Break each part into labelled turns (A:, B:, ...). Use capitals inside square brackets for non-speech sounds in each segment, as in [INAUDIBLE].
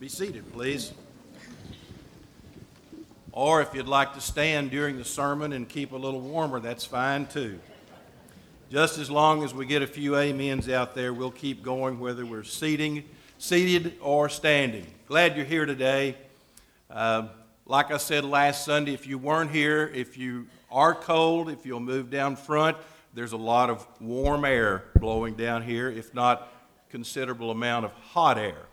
A: Be seated, please. Or if you'd like to stand during the sermon and keep a little warmer, that's fine too. Just as long as we get a few amens out there, we'll keep going whether we're seating, seated or standing. Glad you're here today. Uh, like I said last Sunday, if you weren't here, if you are cold, if you'll move down front, there's a lot of warm air blowing down here, if not considerable amount of hot air.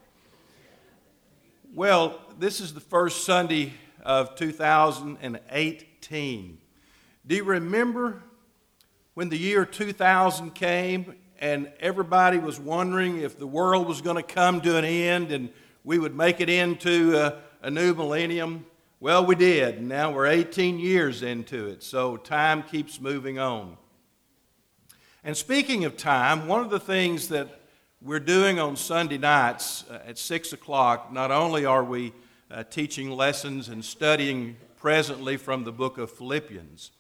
A: Well, this is the first Sunday of 2018. Do you remember when the year 2000 came and everybody was wondering if the world was going to come to an end and we would make it into a, a new millennium? Well, we did. Now we're 18 years into it, so time keeps moving on. And speaking of time, one of the things that we're doing on Sunday nights uh, at 6 o'clock, not only are we uh, teaching lessons and studying presently from the book of Philippians,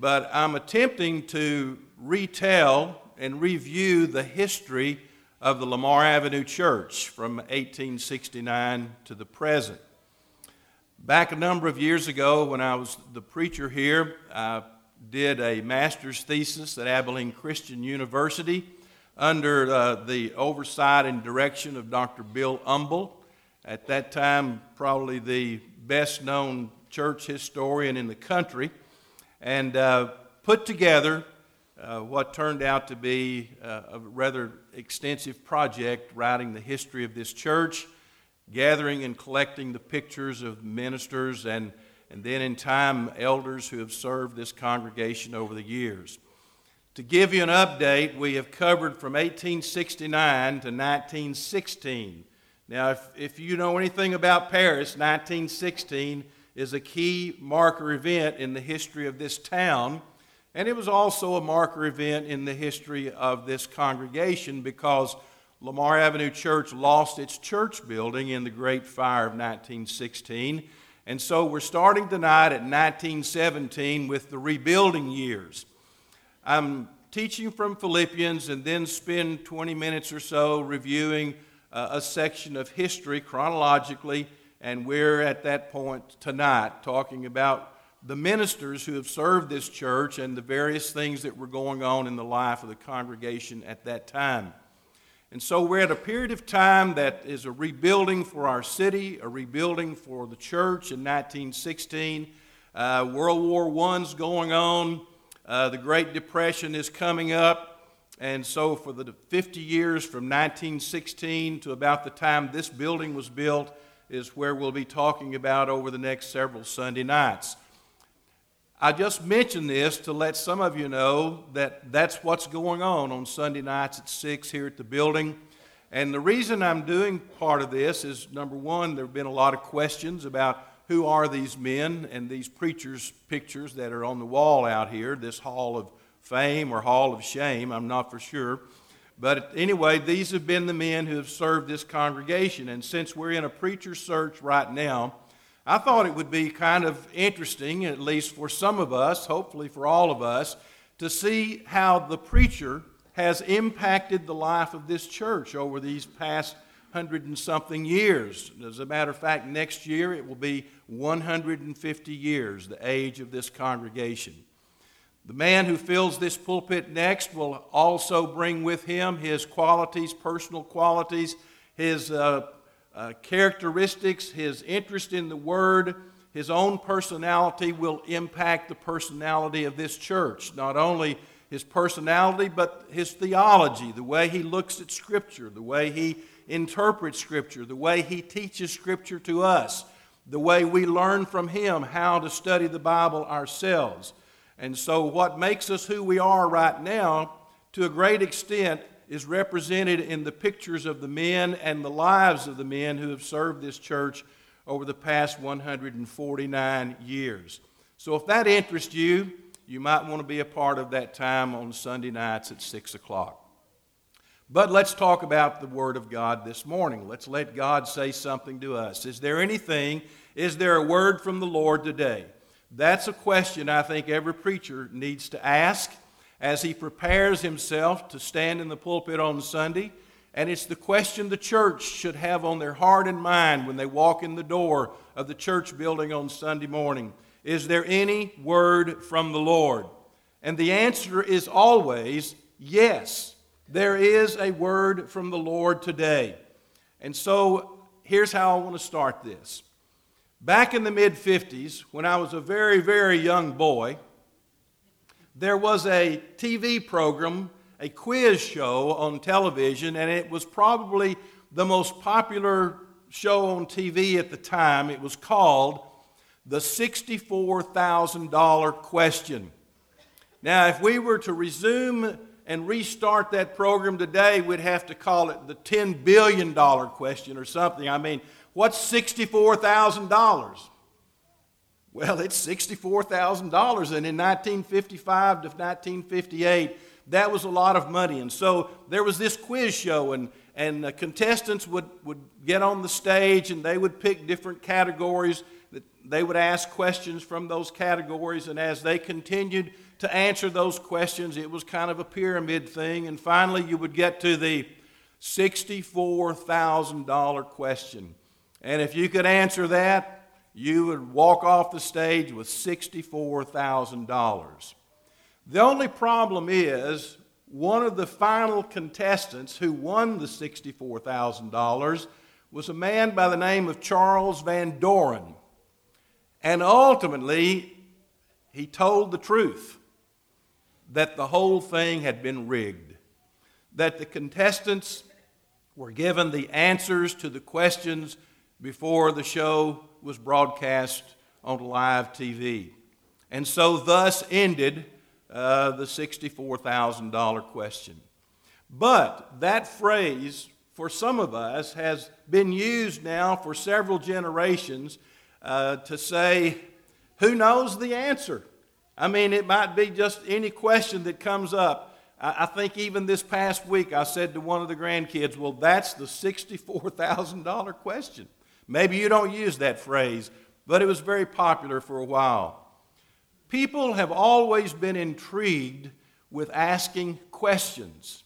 A: but I'm attempting to retell and review the history of the Lamar Avenue Church from 1869 to the present. Back a number of years ago, when I was the preacher here, I did a master's thesis at Abilene Christian University under uh, the oversight and direction of Dr. Bill Humble. At that time, probably the best known church historian in the country, and uh, put together uh, what turned out to be uh, a rather extensive project writing the history of this church, gathering and collecting the pictures of ministers and, and then in time elders who have served this congregation over the years. To give you an update, we have covered from 1869 to 1916. Now, if, if you know anything about Paris, 1916 is a key marker event in the history of this town, and it was also a marker event in the history of this congregation because Lamar Avenue Church lost its church building in the Great Fire of 1916. And so we're starting tonight at 1917 with the rebuilding years. I'm teaching from Philippians and then spend 20 minutes or so reviewing uh, a section of history chronologically, and we're at that point tonight talking about the ministers who have served this church and the various things that were going on in the life of the congregation at that time. And so we're at a period of time that is a rebuilding for our city, a rebuilding for the church in 1916. Uh, World War I's going on. Uh, the Great Depression is coming up, and so for the 50 years from 1916 to about the time this building was built is where we'll be talking about over the next several Sunday nights. I just mentioned this to let some of you know that that's what's going on on Sunday nights at 6 here at the building. And the reason I'm doing part of this is number one, there have been a lot of questions about who are these men and these preachers' pictures that are on the wall out here, this hall of fame or hall of shame, I'm not for sure. But anyway, these have been the men who have served this congregation. And since we're in a preacher search right now, I thought it would be kind of interesting, at least for some of us, hopefully for all of us, to see how the preacher has impacted the life of this church over these past hundred and something years. As a matter of fact, next year it will be 150 years, the age of this congregation. The man who fills this pulpit next will also bring with him his qualities, personal qualities, his uh, uh, characteristics, his interest in the Word, his own personality will impact the personality of this church. Not only his personality, but his theology, the way he looks at Scripture, the way he interprets Scripture, the way he teaches Scripture to us, the way we learn from him how to study the Bible ourselves. And so, what makes us who we are right now, to a great extent, is represented in the pictures of the men and the lives of the men who have served this church over the past 149 years. So, if that interests you, you might want to be a part of that time on Sunday nights at 6 o'clock. But let's talk about the Word of God this morning. Let's let God say something to us. Is there anything, is there a word from the Lord today? That's a question I think every preacher needs to ask as he prepares himself to stand in the pulpit on Sunday And it's the question the church should have on their heart and mind when they walk in the door of the church building on Sunday morning. Is there any word from the Lord? And the answer is always yes. There is a word from the Lord today. And so here's how I want to start this. Back in the mid 50s, when I was a very, very young boy, there was a TV program, a quiz show on television, and it was probably the most popular show on TV at the time. It was called The $64,000 Question. Now, if we were to resume and restart that program today, we'd have to call it the $10 billion question or something. I mean, what's $64,000? Well, it's $64,000. And in 1955 to 1958, that was a lot of money. And so there was this quiz show, and, and the contestants would, would get on the stage and they would pick different categories. They would ask questions from those categories, and as they continued to answer those questions, it was kind of a pyramid thing. And finally, you would get to the $64,000 question. And if you could answer that, you would walk off the stage with $64,000. The only problem is one of the final contestants who won the $64,000 was a man by the name of Charles Van Doren. And ultimately, he told the truth that the whole thing had been rigged, that the contestants were given the answers to the questions before the show was broadcast on live TV. And so, thus ended uh, the $64,000 question. But that phrase, for some of us, has been used now for several generations uh, to say, who knows the answer? I mean, it might be just any question that comes up. I, I think even this past week I said to one of the grandkids, well, that's the $64,000 question. Maybe you don't use that phrase, but it was very popular for a while. People have always been intrigued with asking questions.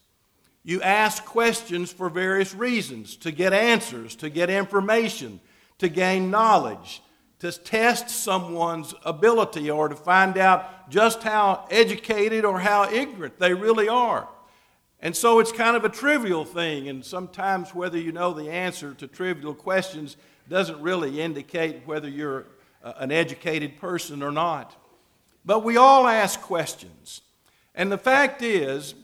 A: You ask questions for various reasons to get answers, to get information, to gain knowledge, to test someone's ability, or to find out just how educated or how ignorant they really are. And so it's kind of a trivial thing, and sometimes whether you know the answer to trivial questions doesn't really indicate whether you're uh, an educated person or not. But we all ask questions. And the fact is,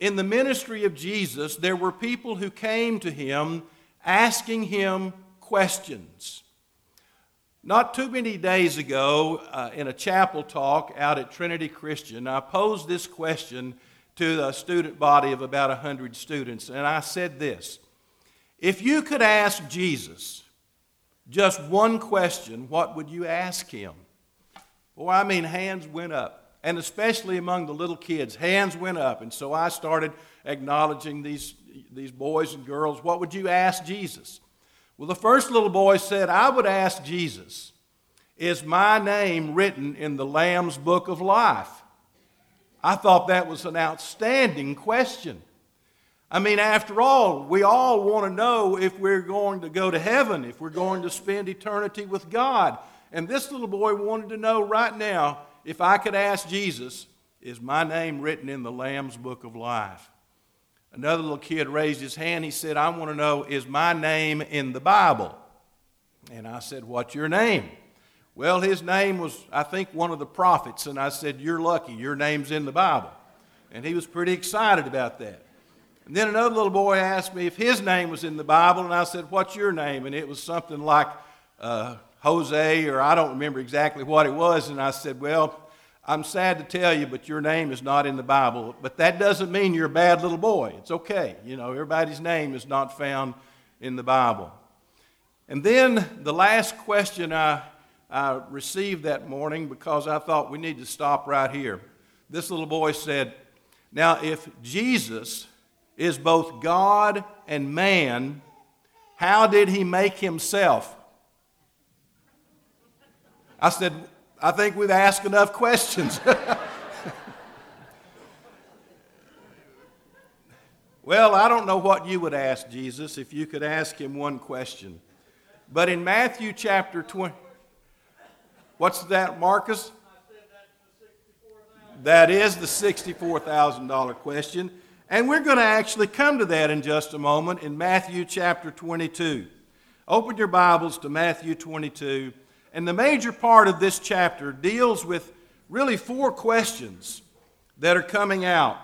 A: in the ministry of Jesus, there were people who came to him asking him questions. Not too many days ago, uh, in a chapel talk out at Trinity Christian, I posed this question to a student body of about 100 students, and I said this If you could ask Jesus just one question, what would you ask him? Well, I mean, hands went up. And especially among the little kids, hands went up. And so I started acknowledging these, these boys and girls. What would you ask Jesus? Well, the first little boy said, I would ask Jesus, Is my name written in the Lamb's book of life? I thought that was an outstanding question. I mean, after all, we all want to know if we're going to go to heaven, if we're going to spend eternity with God. And this little boy wanted to know right now if I could ask Jesus, is my name written in the Lamb's book of life? Another little kid raised his hand. He said, I want to know, is my name in the Bible? And I said, What's your name? Well, his name was, I think, one of the prophets. And I said, You're lucky. Your name's in the Bible. And he was pretty excited about that. And then another little boy asked me if his name was in the Bible. And I said, What's your name? And it was something like uh, Jose, or I don't remember exactly what it was. And I said, Well, I'm sad to tell you, but your name is not in the Bible. But that doesn't mean you're a bad little boy. It's okay. You know, everybody's name is not found in the Bible. And then the last question I I received that morning because I thought we need to stop right here. This little boy said, Now, if Jesus is both God and man, how did he make himself? I said, I think we've asked enough questions. [LAUGHS] Well, I don't know what you would ask Jesus if you could ask him one question. But in Matthew chapter 20, what's that, Marcus? That is the $64,000 question. And we're going to actually come to that in just a moment in Matthew chapter 22. Open your Bibles to Matthew 22. And the major part of this chapter deals with really four questions that are coming out.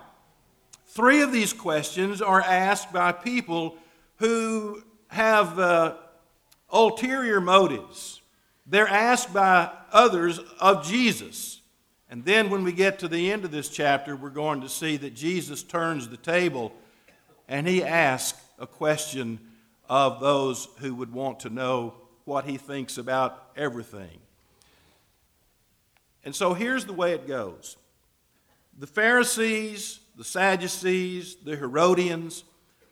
A: Three of these questions are asked by people who have uh, ulterior motives. They're asked by others of Jesus. And then when we get to the end of this chapter, we're going to see that Jesus turns the table and he asks a question of those who would want to know what he thinks about everything. And so here's the way it goes the Pharisees, the Sadducees, the Herodians,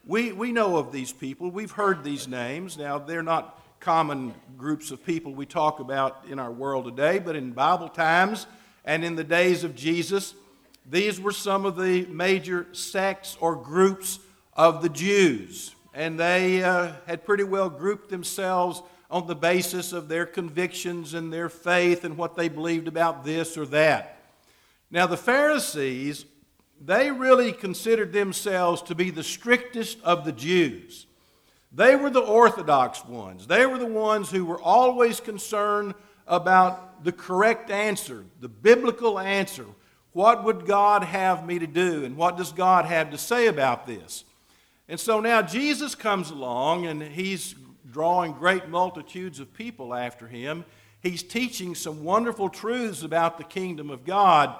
A: we, we know of these people. We've heard these names. Now, they're not common groups of people we talk about in our world today, but in Bible times and in the days of Jesus, these were some of the major sects or groups of the Jews. And they uh, had pretty well grouped themselves on the basis of their convictions and their faith and what they believed about this or that. Now, the Pharisees, they really considered themselves to be the strictest of the Jews. They were the orthodox ones. They were the ones who were always concerned about the correct answer, the biblical answer. What would God have me to do? And what does God have to say about this? And so now Jesus comes along and he's drawing great multitudes of people after him. He's teaching some wonderful truths about the kingdom of God.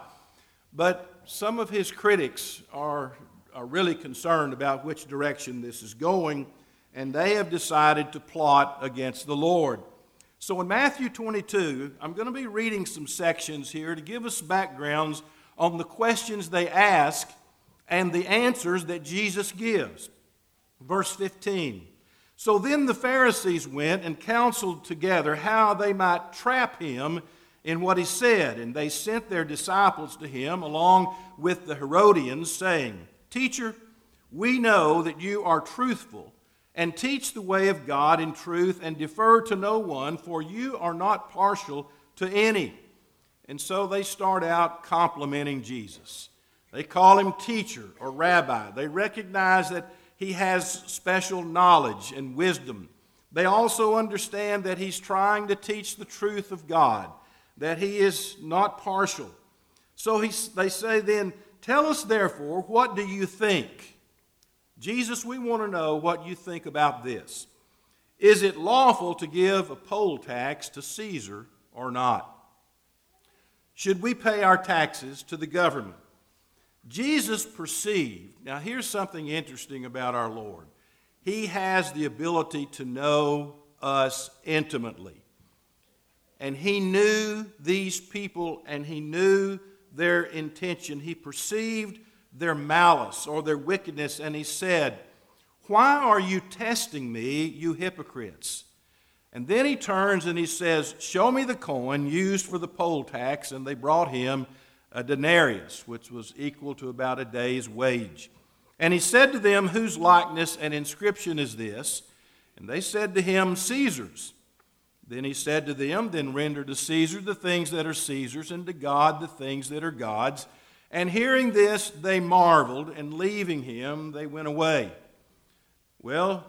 A: But some of his critics are, are really concerned about which direction this is going, and they have decided to plot against the Lord. So in Matthew 22, I'm going to be reading some sections here to give us backgrounds on the questions they ask and the answers that Jesus gives. Verse 15. So then the Pharisees went and counseled together how they might trap him in what he said. And they sent their disciples to him along with the Herodians, saying, Teacher, we know that you are truthful and teach the way of God in truth and defer to no one, for you are not partial to any. And so they start out complimenting Jesus. They call him teacher or rabbi. They recognize that he has special knowledge and wisdom. They also understand that he's trying to teach the truth of God that he is not partial. So he, they say then, Tell us therefore, what do you think? Jesus, we want to know what you think about this. Is it lawful to give a poll tax to Caesar or not? Should we pay our taxes to the government? Jesus perceived, now here's something interesting about our Lord. He has the ability to know us intimately. And he knew these people and he knew their intention. He perceived their malice or their wickedness and he said, Why are you testing me, you hypocrites? And then he turns and he says, Show me the coin used for the poll tax. And they brought him a denarius, which was equal to about a day's wage. And he said to them, Whose likeness and inscription is this? And they said to him, Caesar's. Then he said to them, Then render to Caesar the things that are Caesar's, and to God the things that are God's. And hearing this, they marveled, and leaving him, they went away. Well,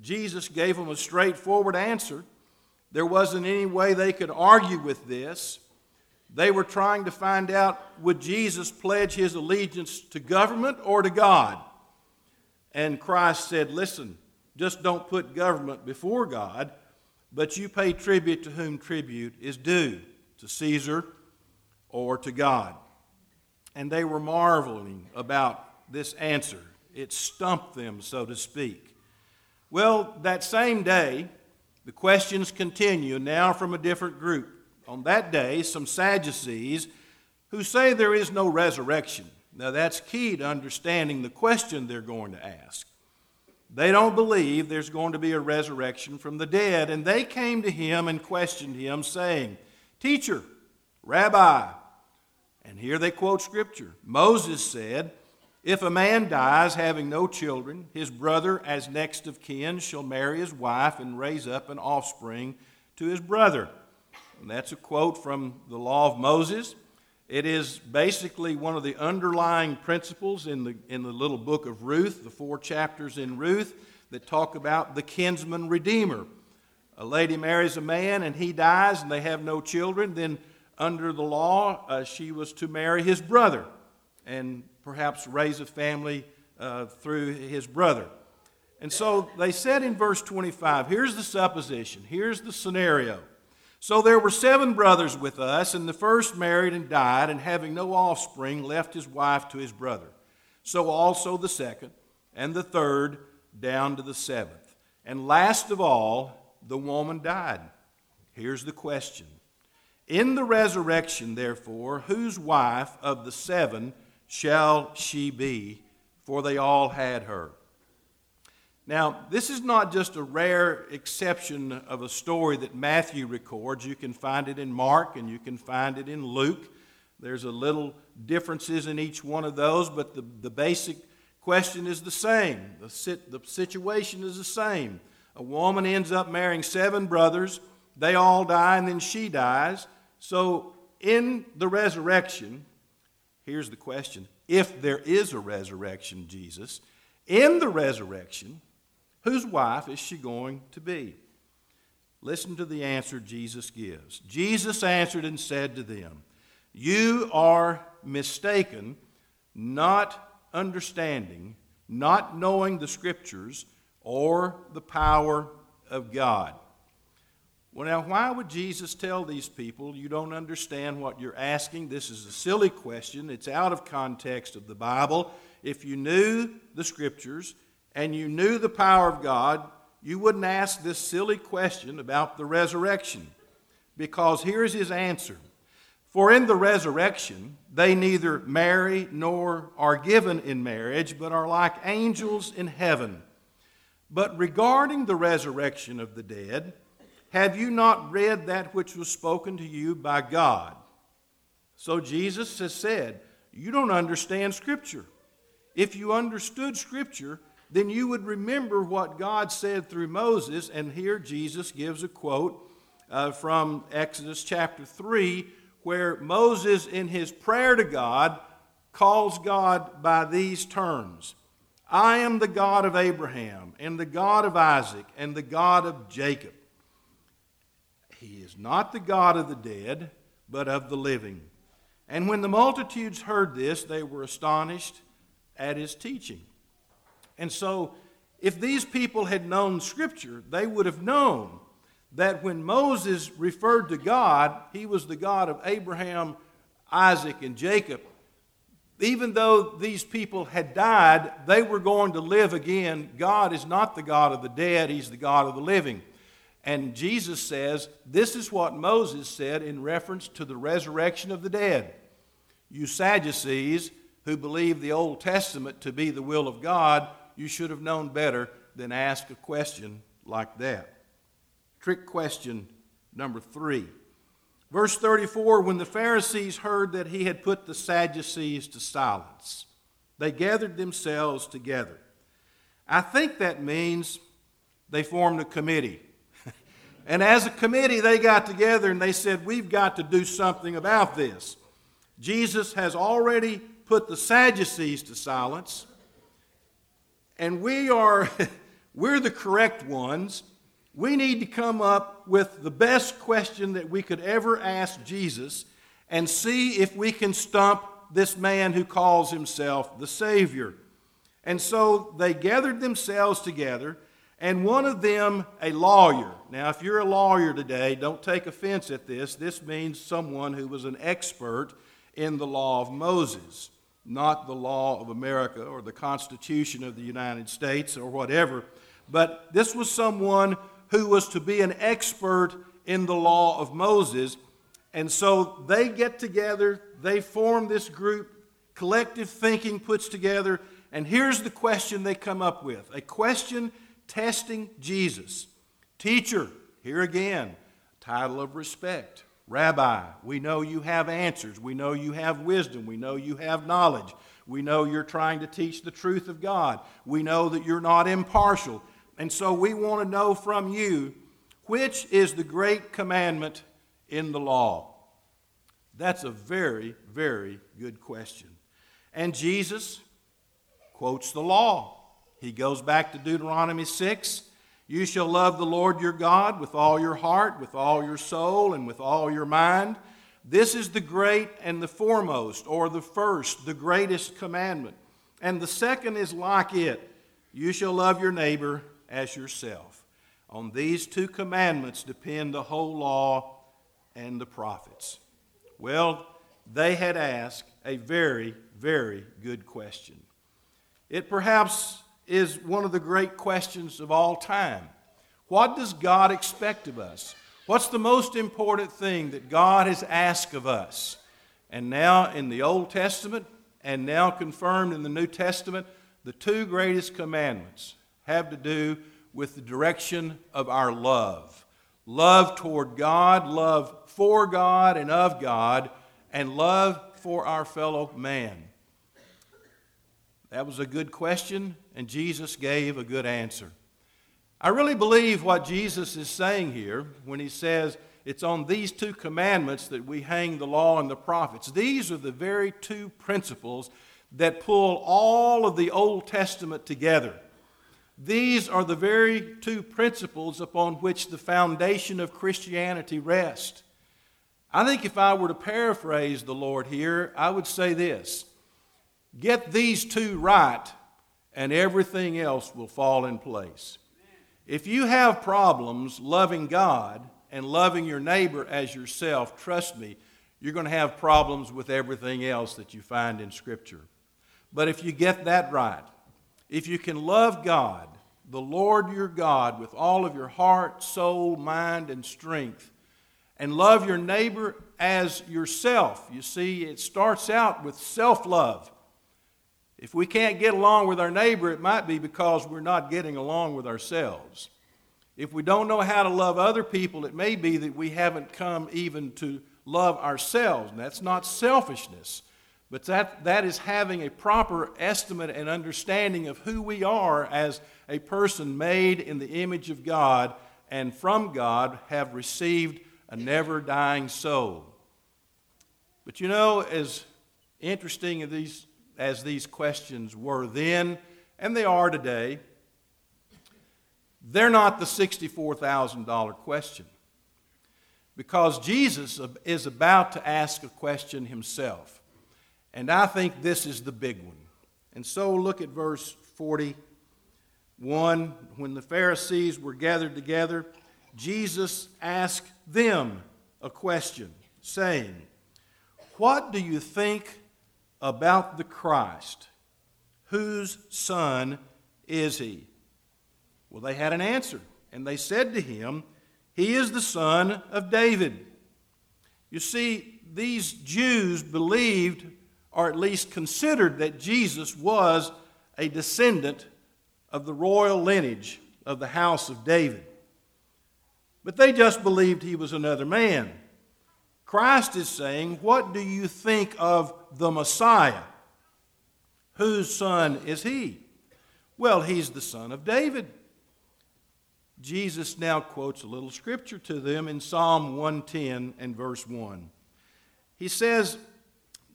A: Jesus gave them a straightforward answer. There wasn't any way they could argue with this. They were trying to find out would Jesus pledge his allegiance to government or to God? And Christ said, Listen, just don't put government before God but you pay tribute to whom tribute is due, to Caesar or to God. And they were marveling about this answer. It stumped them, so to speak. Well, that same day, the questions continue, now from a different group. On that day, some Sadducees who say there is no resurrection. Now, that's key to understanding the question they're going to ask. They don't believe there's going to be a resurrection from the dead. And they came to him and questioned him, saying, Teacher, Rabbi, and here they quote scripture Moses said, If a man dies having no children, his brother, as next of kin, shall marry his wife and raise up an offspring to his brother. And that's a quote from the law of Moses. It is basically one of the underlying principles in the, in the little book of Ruth, the four chapters in Ruth that talk about the kinsman redeemer. A lady marries a man and he dies and they have no children, then under the law, uh, she was to marry his brother and perhaps raise a family uh, through his brother. And so they said in verse 25 here's the supposition, here's the scenario. So there were seven brothers with us, and the first married and died, and having no offspring, left his wife to his brother. So also the second, and the third, down to the seventh. And last of all, the woman died. Here's the question In the resurrection, therefore, whose wife of the seven shall she be? For they all had her. Now, this is not just a rare exception of a story that Matthew records. You can find it in Mark and you can find it in Luke. There's a little differences in each one of those, but the, the basic question is the same. The, sit, the situation is the same. A woman ends up marrying seven brothers. They all die, and then she dies. So, in the resurrection, here's the question if there is a resurrection, Jesus, in the resurrection, Whose wife is she going to be? Listen to the answer Jesus gives. Jesus answered and said to them, You are mistaken, not understanding, not knowing the Scriptures or the power of God. Well, now, why would Jesus tell these people you don't understand what you're asking? This is a silly question. It's out of context of the Bible. If you knew the Scriptures, and you knew the power of God, you wouldn't ask this silly question about the resurrection. Because here's his answer For in the resurrection, they neither marry nor are given in marriage, but are like angels in heaven. But regarding the resurrection of the dead, have you not read that which was spoken to you by God? So Jesus has said, You don't understand Scripture. If you understood Scripture, then you would remember what God said through Moses. And here Jesus gives a quote uh, from Exodus chapter 3, where Moses, in his prayer to God, calls God by these terms I am the God of Abraham, and the God of Isaac, and the God of Jacob. He is not the God of the dead, but of the living. And when the multitudes heard this, they were astonished at his teaching. And so, if these people had known Scripture, they would have known that when Moses referred to God, he was the God of Abraham, Isaac, and Jacob. Even though these people had died, they were going to live again. God is not the God of the dead, He's the God of the living. And Jesus says, This is what Moses said in reference to the resurrection of the dead. You Sadducees, who believe the Old Testament to be the will of God, you should have known better than ask a question like that. Trick question number three. Verse 34 When the Pharisees heard that he had put the Sadducees to silence, they gathered themselves together. I think that means they formed a committee. [LAUGHS] and as a committee, they got together and they said, We've got to do something about this. Jesus has already put the Sadducees to silence and we are [LAUGHS] we're the correct ones, we need to come up with the best question that we could ever ask Jesus and see if we can stump this man who calls himself the Savior. And so they gathered themselves together, and one of them, a lawyer. Now, if you're a lawyer today, don't take offense at this. This means someone who was an expert in the law of Moses not the law of America or the Constitution of the United States or whatever, but this was someone who was to be an expert in the law of Moses. And so they get together, they form this group, collective thinking puts together, and here's the question they come up with a question testing Jesus. Teacher, here again, title of respect. Rabbi, we know you have answers. We know you have wisdom. We know you have knowledge. We know you're trying to teach the truth of God. We know that you're not impartial. And so we want to know from you which is the great commandment in the law? That's a very, very good question. And Jesus quotes the law. He goes back to Deuteronomy 6 You shall love the Lord your God with all your heart, with all your soul, and with all your mind. This is the great and the foremost, or the first, the greatest commandment. And the second is like it you shall love your neighbor as yourself. On these two commandments depend the whole law and the prophets. Well, they had asked a very, very good question. It perhaps is one of the great questions of all time. What does God expect of us? What's the most important thing that God has asked of us? And now in the Old Testament, and now confirmed in the New Testament, the two greatest commandments have to do with the direction of our love love toward God, love for God and of God, and love for our fellow man. That was a good question, and Jesus gave a good answer. I really believe what Jesus is saying here when he says it's on these two commandments that we hang the law and the prophets. These are the very two principles that pull all of the Old Testament together. These are the very two principles upon which the foundation of Christianity rests. I think if I were to paraphrase the Lord here, I would say this Get these two right, and everything else will fall in place. If you have problems loving God and loving your neighbor as yourself, trust me, you're going to have problems with everything else that you find in Scripture. But if you get that right, if you can love God, the Lord your God, with all of your heart, soul, mind, and strength, and love your neighbor as yourself, you see, it starts out with self love. If we can't get along with our neighbor, it might be because we're not getting along with ourselves. If we don't know how to love other people, it may be that we haven't come even to love ourselves. And that's not selfishness. But that, that is having a proper estimate and understanding of who we are as a person made in the image of God and from God have received a never dying soul. But you know, as interesting as these, as these questions were then, and they are today, they're not the $64,000 question. Because Jesus is about to ask a question himself. And I think this is the big one. And so look at verse 41. When the Pharisees were gathered together, Jesus asked them a question, saying, What do you think about the Christ? Whose son is he? Well, they had an answer, and they said to him, He is the son of David. You see, these Jews believed or at least considered that Jesus was a descendant of the royal lineage of the house of David. But they just believed he was another man. Christ is saying, What do you think of the Messiah? Whose son is he? Well, he's the son of David. Jesus now quotes a little scripture to them in Psalm 110 and verse 1. He says,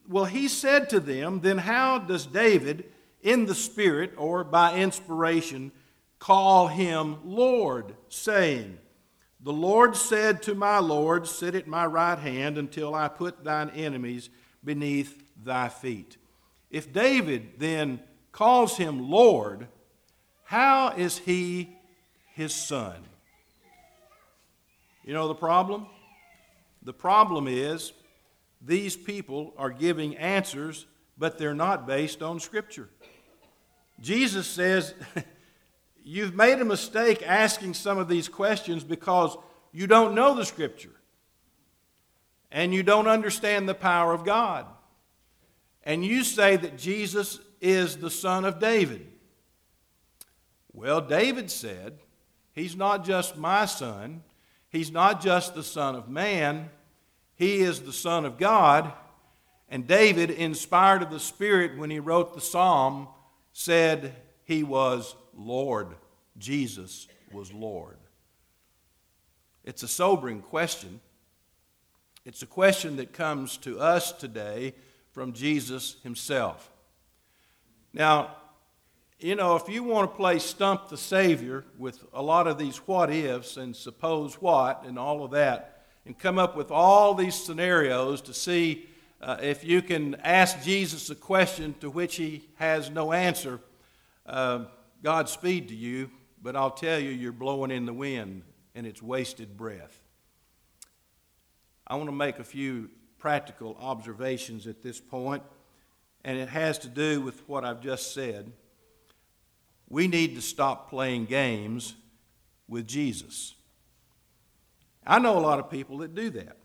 A: well, he said to them, Then how does David, in the Spirit or by inspiration, call him Lord, saying, The Lord said to my Lord, Sit at my right hand until I put thine enemies beneath thy feet. If David then calls him Lord, how is he his son? You know the problem? The problem is these people are giving answers, but they're not based on Scripture. Jesus says, [LAUGHS] You've made a mistake asking some of these questions because you don't know the Scripture and you don't understand the power of God. And you say that Jesus is the son of David. Well, David said, He's not just my son, He's not just the son of man, he is the Son of God, And David, inspired of the Spirit when he wrote the psalm, said he was Lord. Jesus was Lord. It's a sobering question. It's a question that comes to us today from Jesus himself. Now, you know, if you want to play Stump the Savior with a lot of these what ifs and suppose what and all of that, and come up with all these scenarios to see uh, if you can ask Jesus a question to which he has no answer, uh, Godspeed to you, but I'll tell you, you're blowing in the wind and it's wasted breath. I want to make a few practical observations at this point, and it has to do with what I've just said. We need to stop playing games with Jesus. I know a lot of people that do that.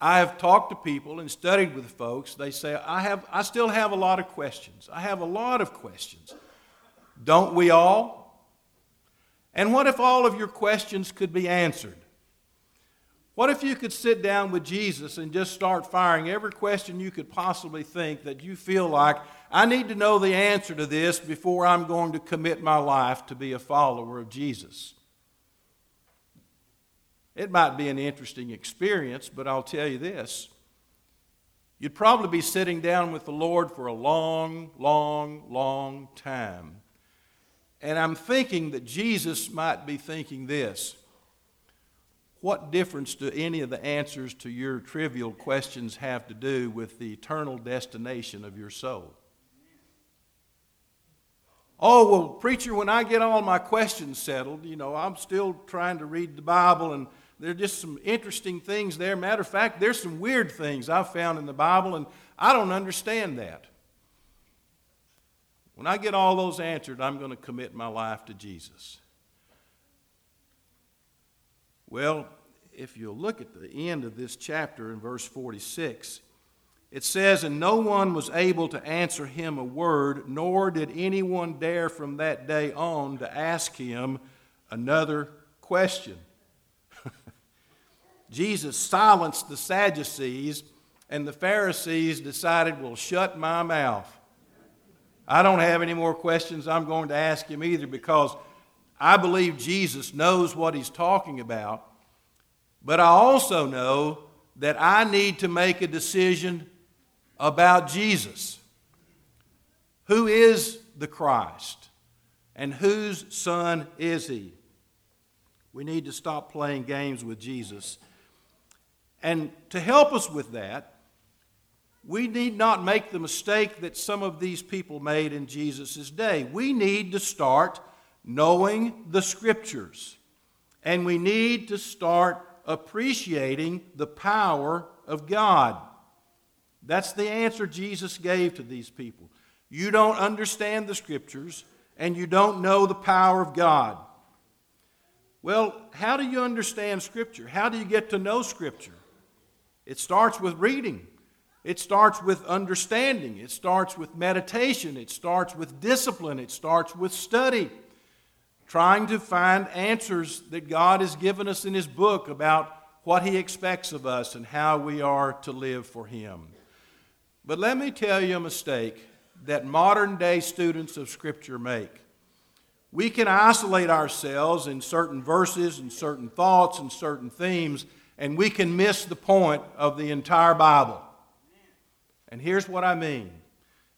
A: I have talked to people and studied with folks. They say, I, have, I still have a lot of questions. I have a lot of questions. Don't we all? And what if all of your questions could be answered? What if you could sit down with Jesus and just start firing every question you could possibly think that you feel like, I need to know the answer to this before I'm going to commit my life to be a follower of Jesus? It might be an interesting experience, but I'll tell you this. You'd probably be sitting down with the Lord for a long, long, long time. And I'm thinking that Jesus might be thinking this What difference do any of the answers to your trivial questions have to do with the eternal destination of your soul? Oh, well, preacher, when I get all my questions settled, you know, I'm still trying to read the Bible and there are just some interesting things there. Matter of fact, there's some weird things I've found in the Bible, and I don't understand that. When I get all those answered, I'm going to commit my life to Jesus. Well, if you look at the end of this chapter in verse 46, it says, And no one was able to answer him a word, nor did anyone dare from that day on to ask him another question. [LAUGHS] Jesus silenced the Sadducees, and the Pharisees decided, well, shut my mouth. I don't have any more questions I'm going to ask him either because I believe Jesus knows what he's talking about. But I also know that I need to make a decision about Jesus. Who is the Christ? And whose son is he? We need to stop playing games with Jesus and to help us with that, we need not make the mistake that some of these people made in Jesus' day. We need to start knowing the Scriptures. And we need to start appreciating the power of God. That's the answer Jesus gave to these people. You don't understand the Scriptures, and you don't know the power of God. Well, how do you understand Scripture? How do you get to know Scripture? It starts with reading. It starts with understanding. It starts with meditation. It starts with discipline. It starts with study. Trying to find answers that God has given us in His book about what He expects of us and how we are to live for Him. But let me tell you a mistake that modern day students of Scripture make. We can isolate ourselves in certain verses and certain thoughts and certain themes and we can miss the point of the entire Bible. And here's what I mean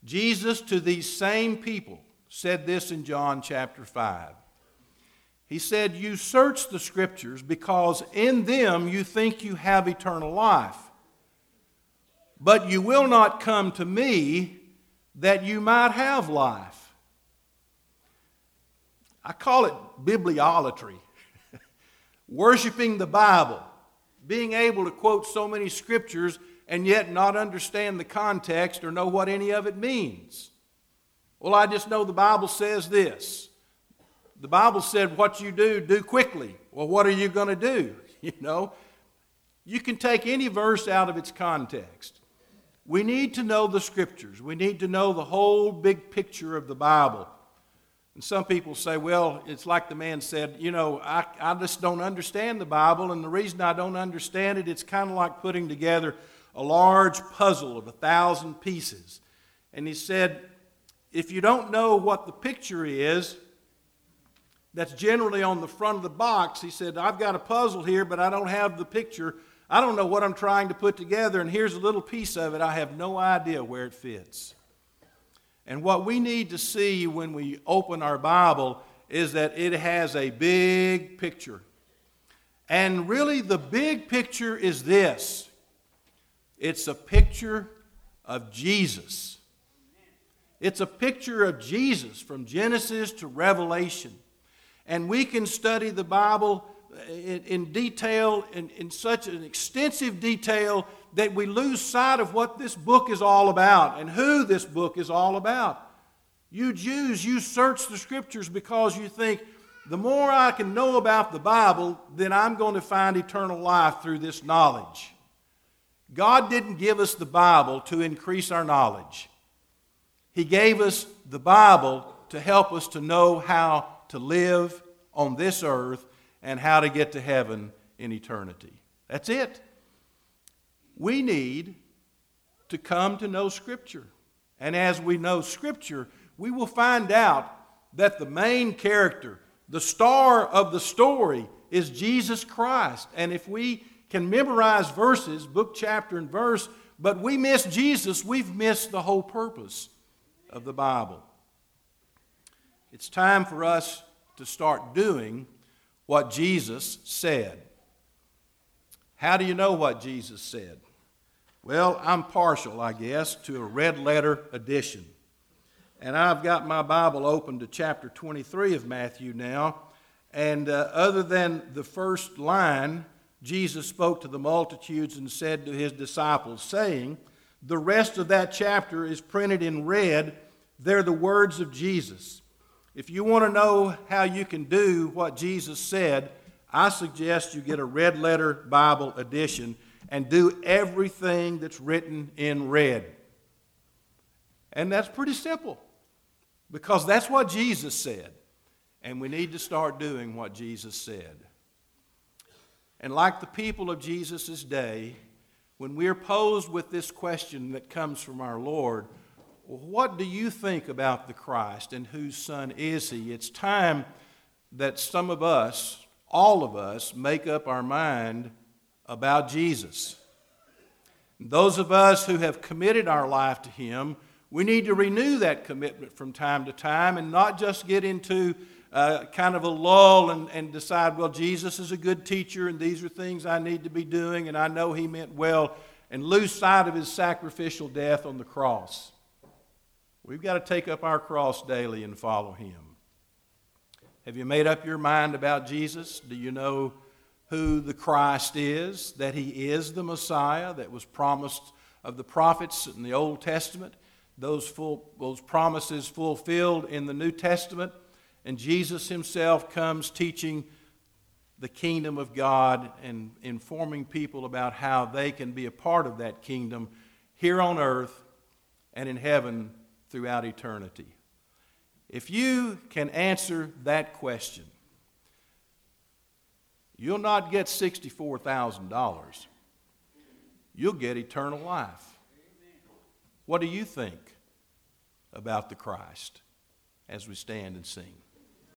A: Jesus, to these same people, said this in John chapter 5. He said, You search the scriptures because in them you think you have eternal life. But you will not come to me that you might have life. I call it bibliolatry, [LAUGHS] worshiping the Bible being able to quote so many scriptures and yet not understand the context or know what any of it means. Well, I just know the Bible says this. The Bible said, What you do, do quickly. Well, what are you going to do? [LAUGHS] You know, you can take any verse out of its context. We need to know the scriptures, we need to know the whole big picture of the Bible. And some people say, well, it's like the man said, you know, I, I just don't understand the Bible, and the reason I don't understand it, it's kind of like putting together a large puzzle of a thousand pieces. And he said, if you don't know what the picture is, that's generally on the front of the box. He said, I've got a puzzle here, but I don't have the picture. I don't know what I'm trying to put together, and here's a little piece of it. I have no idea where it fits. And what we need to see when we open our Bible is that it has a big picture. And really, the big picture is this it's a picture of Jesus. It's a picture of Jesus from Genesis to Revelation. And we can study the Bible uh, in, in detail, in, in such an extensive detail, that we lose sight of what this book is all about and who this book is all about. You Jews, you search the scriptures because you think, the more I can know about the Bible, then I'm going to find eternal life through this knowledge. God didn't give us the Bible to increase our knowledge. He gave us the Bible to help us to know how to live on this earth and how to get to heaven in eternity. That's it. We need to come to know Scripture. And as we know Scripture, we will find out that the main character, the star of the story, is Jesus Christ. And if we can memorize verses, book, chapter, and verse, but we miss Jesus, we've missed the whole purpose of the Bible. It's time for us to start doing what Jesus said. How do you know what Jesus said? Well, I'm partial, I guess, to a red letter edition. And I've got my Bible open to chapter 23 of Matthew now. And uh, other than the first line, Jesus spoke to the multitudes and said to his disciples, saying, The rest of that chapter is printed in red. They're the words of Jesus. If you want to know how you can do what Jesus said, I suggest you get a red letter Bible edition and do everything that's written in red. And that's pretty simple because that's what Jesus said. And we need to start doing what Jesus said. And like the people of Jesus' day, when we are posed with this question that comes from our Lord, what do you think about the Christ and whose son is he? It's time that some of us, all of us, make up our mind about Jesus. Those of us who have committed our life to him, we need to renew that commitment from time to time and not just get into uh, kind of a lull and, and decide, well, Jesus is a good teacher and these are things I need to be doing and I know he meant well, and lose sight of his sacrificial death on the cross. We've got to take up our cross daily and follow him. Have you made up your mind about Jesus? Do you know who the Christ is? That he is the Messiah that was promised of the prophets in the Old Testament? Those, full, those promises fulfilled in the New Testament. And Jesus himself comes teaching the kingdom of God and informing people about how they can be a part of that kingdom here on earth and in heaven throughout eternity? If you can answer that question, you'll not get $64,000. You'll get eternal life. What do you think about the Christ as we stand and sing?